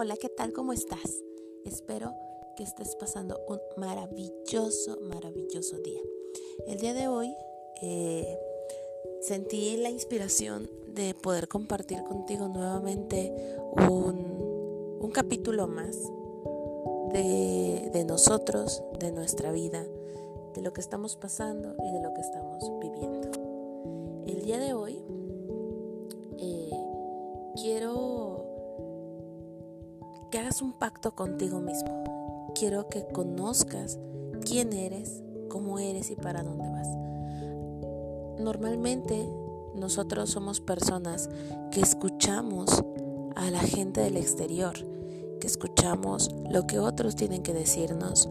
Hola, ¿qué tal? ¿Cómo estás? Espero que estés pasando un maravilloso, maravilloso día. El día de hoy eh, sentí la inspiración de poder compartir contigo nuevamente un, un capítulo más de, de nosotros, de nuestra vida, de lo que estamos pasando y de lo que estamos viviendo. El día de hoy un pacto contigo mismo. Quiero que conozcas quién eres, cómo eres y para dónde vas. Normalmente nosotros somos personas que escuchamos a la gente del exterior, que escuchamos lo que otros tienen que decirnos,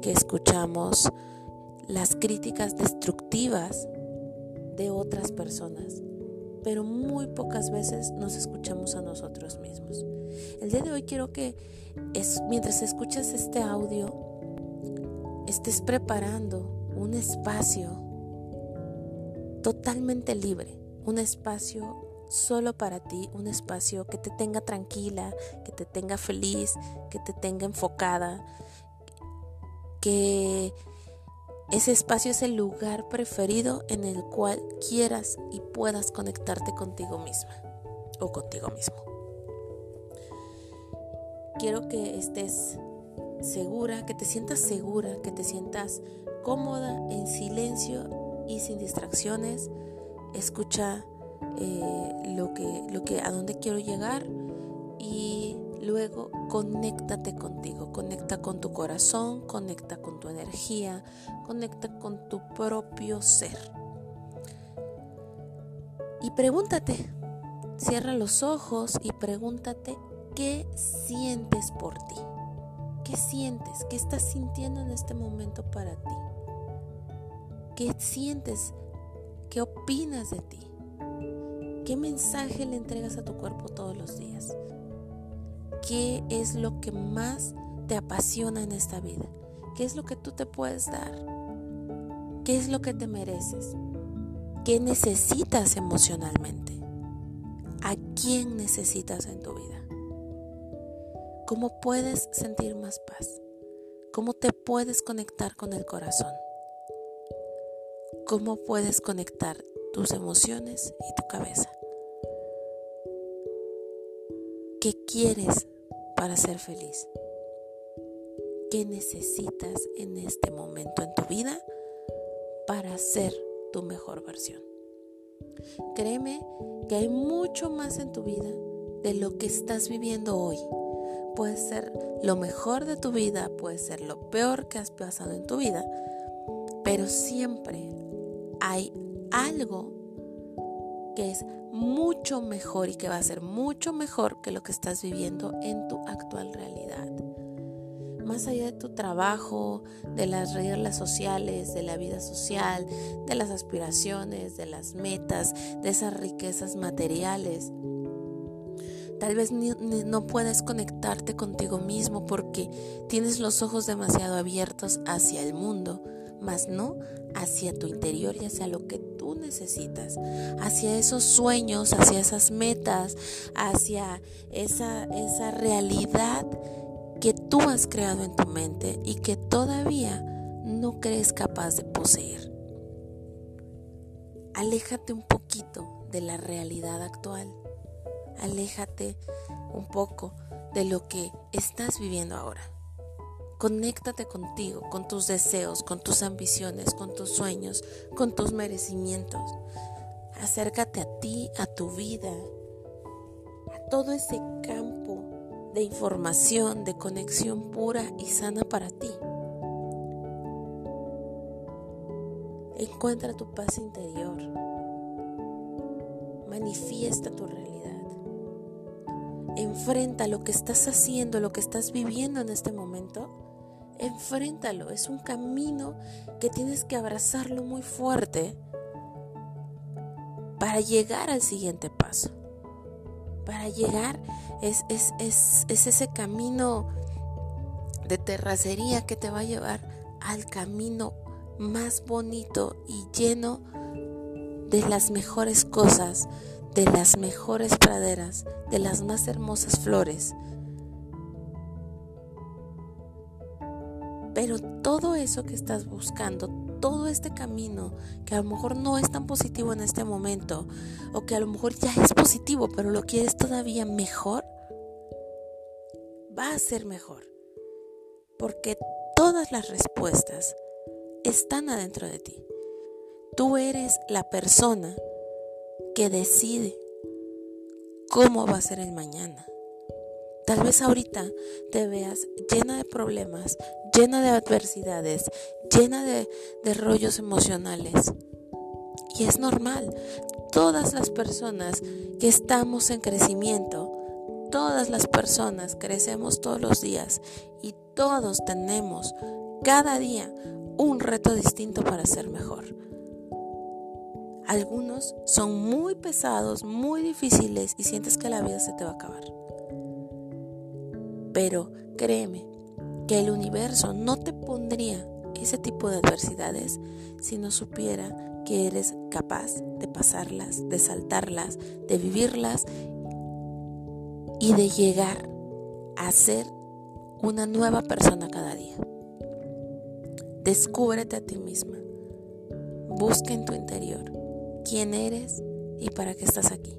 que escuchamos las críticas destructivas de otras personas, pero muy pocas veces nos escuchamos a nosotros mismos. El día de hoy quiero que es, mientras escuchas este audio, estés preparando un espacio totalmente libre, un espacio solo para ti, un espacio que te tenga tranquila, que te tenga feliz, que te tenga enfocada, que ese espacio es el lugar preferido en el cual quieras y puedas conectarte contigo misma o contigo mismo. Quiero que estés segura, que te sientas segura, que te sientas cómoda, en silencio y sin distracciones. Escucha eh, lo, que, lo que, a dónde quiero llegar y luego conéctate contigo, conecta con tu corazón, conecta con tu energía, conecta con tu propio ser. Y pregúntate, cierra los ojos y pregúntate qué sientes por ti. ¿Qué sientes? ¿Qué estás sintiendo en este momento para ti? ¿Qué sientes? ¿Qué opinas de ti? ¿Qué mensaje le entregas a tu cuerpo todos los días? ¿Qué es lo que más te apasiona en esta vida? ¿Qué es lo que tú te puedes dar? ¿Qué es lo que te mereces? ¿Qué necesitas emocionalmente? ¿A quién necesitas en tu vida? ¿Cómo puedes sentir más paz? ¿Cómo te puedes conectar con el corazón? ¿Cómo puedes conectar tus emociones y tu cabeza? ¿Qué quieres para ser feliz? ¿Qué necesitas en este momento en tu vida para ser tu mejor versión? Créeme que hay mucho más en tu vida de lo que estás viviendo hoy. Puede ser lo mejor de tu vida, puede ser lo peor que has pasado en tu vida, pero siempre hay algo que es mucho mejor y que va a ser mucho mejor que lo que estás viviendo en tu actual realidad. Más allá de tu trabajo, de las reglas sociales, de la vida social, de las aspiraciones, de las metas, de esas riquezas materiales. Tal vez no puedes conectarte contigo mismo porque tienes los ojos demasiado abiertos hacia el mundo mas no hacia tu interior y hacia lo que necesitas, hacia esos sueños, hacia esas metas, hacia esa, esa realidad que tú has creado en tu mente y que todavía no crees capaz de poseer. Aléjate un poquito de la realidad actual. Aléjate un poco de lo que estás viviendo ahora. Conéctate contigo, con tus deseos, con tus ambiciones, con tus sueños, con tus merecimientos. Acércate a ti, a tu vida, a todo ese campo de información, de conexión pura y sana para ti. Encuentra tu paz interior. Manifiesta tu realidad. Enfrenta lo que estás haciendo, lo que estás viviendo en este momento enfréntalo. Es un camino que tienes que abrazarlo muy fuerte para llegar al siguiente paso. Para llegar es, es, es ese camino de terracería que te va a llevar al camino más bonito y lleno de las mejores cosas, de las mejores praderas, de las más hermosas flores, Pero todo eso que estás buscando, todo este camino que a lo mejor no es tan positivo en este momento, o que a lo mejor ya es positivo, pero lo quieres todavía mejor, va a ser mejor. Porque todas las respuestas están adentro de ti. Tú eres la persona que decide cómo va a ser el mañana. Tal vez ahorita te veas llena de problemas, llena de adversidades, llena de, de rollos emocionales. Y es normal. Todas las personas que estamos en crecimiento, todas las personas crecemos todos los días y todos tenemos cada día un reto distinto para ser mejor. Algunos son muy pesados, muy difíciles y sientes que la vida se te va a acabar. Pero créeme que el universo no te pondría ese tipo de adversidades si no supiera que eres capaz de pasarlas, de saltarlas, de vivirlas y de llegar a ser una nueva persona cada día. Descúbrete a ti misma. Busca en tu interior quién eres y para qué estás aquí.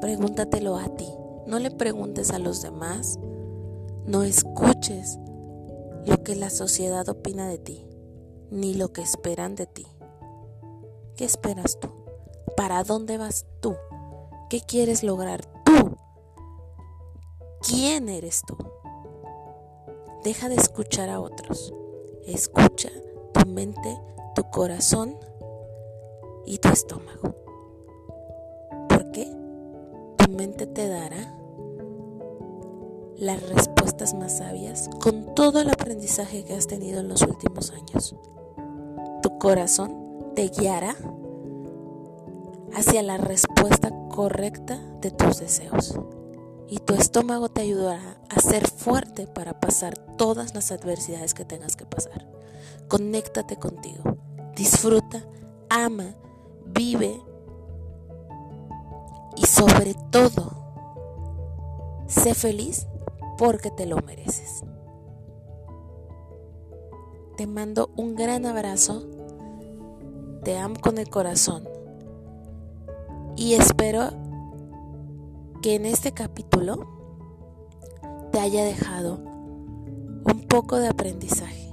Pregúntatelo a ti. No le preguntes a los demás, no escuches lo que la sociedad opina de ti, ni lo que esperan de ti. ¿Qué esperas tú? ¿Para dónde vas tú? ¿Qué quieres lograr tú? ¿Quién eres tú? Deja de escuchar a otros. Escucha tu mente, tu corazón y tu estómago. ¿Por qué? Tu mente te dará las respuestas más sabias con todo el aprendizaje que has tenido en los últimos años. Tu corazón te guiará hacia la respuesta correcta de tus deseos. Y tu estómago te ayudará a ser fuerte para pasar todas las adversidades que tengas que pasar. Conéctate contigo. Disfruta, ama, vive y sobre todo, sé feliz porque te lo mereces. Te mando un gran abrazo, te amo con el corazón y espero que en este capítulo te haya dejado un poco de aprendizaje,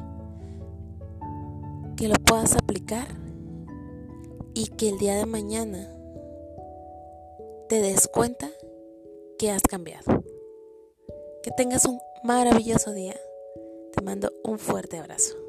que lo puedas aplicar y que el día de mañana te des cuenta que has cambiado. Que tengas un maravilloso día. Te mando un fuerte abrazo.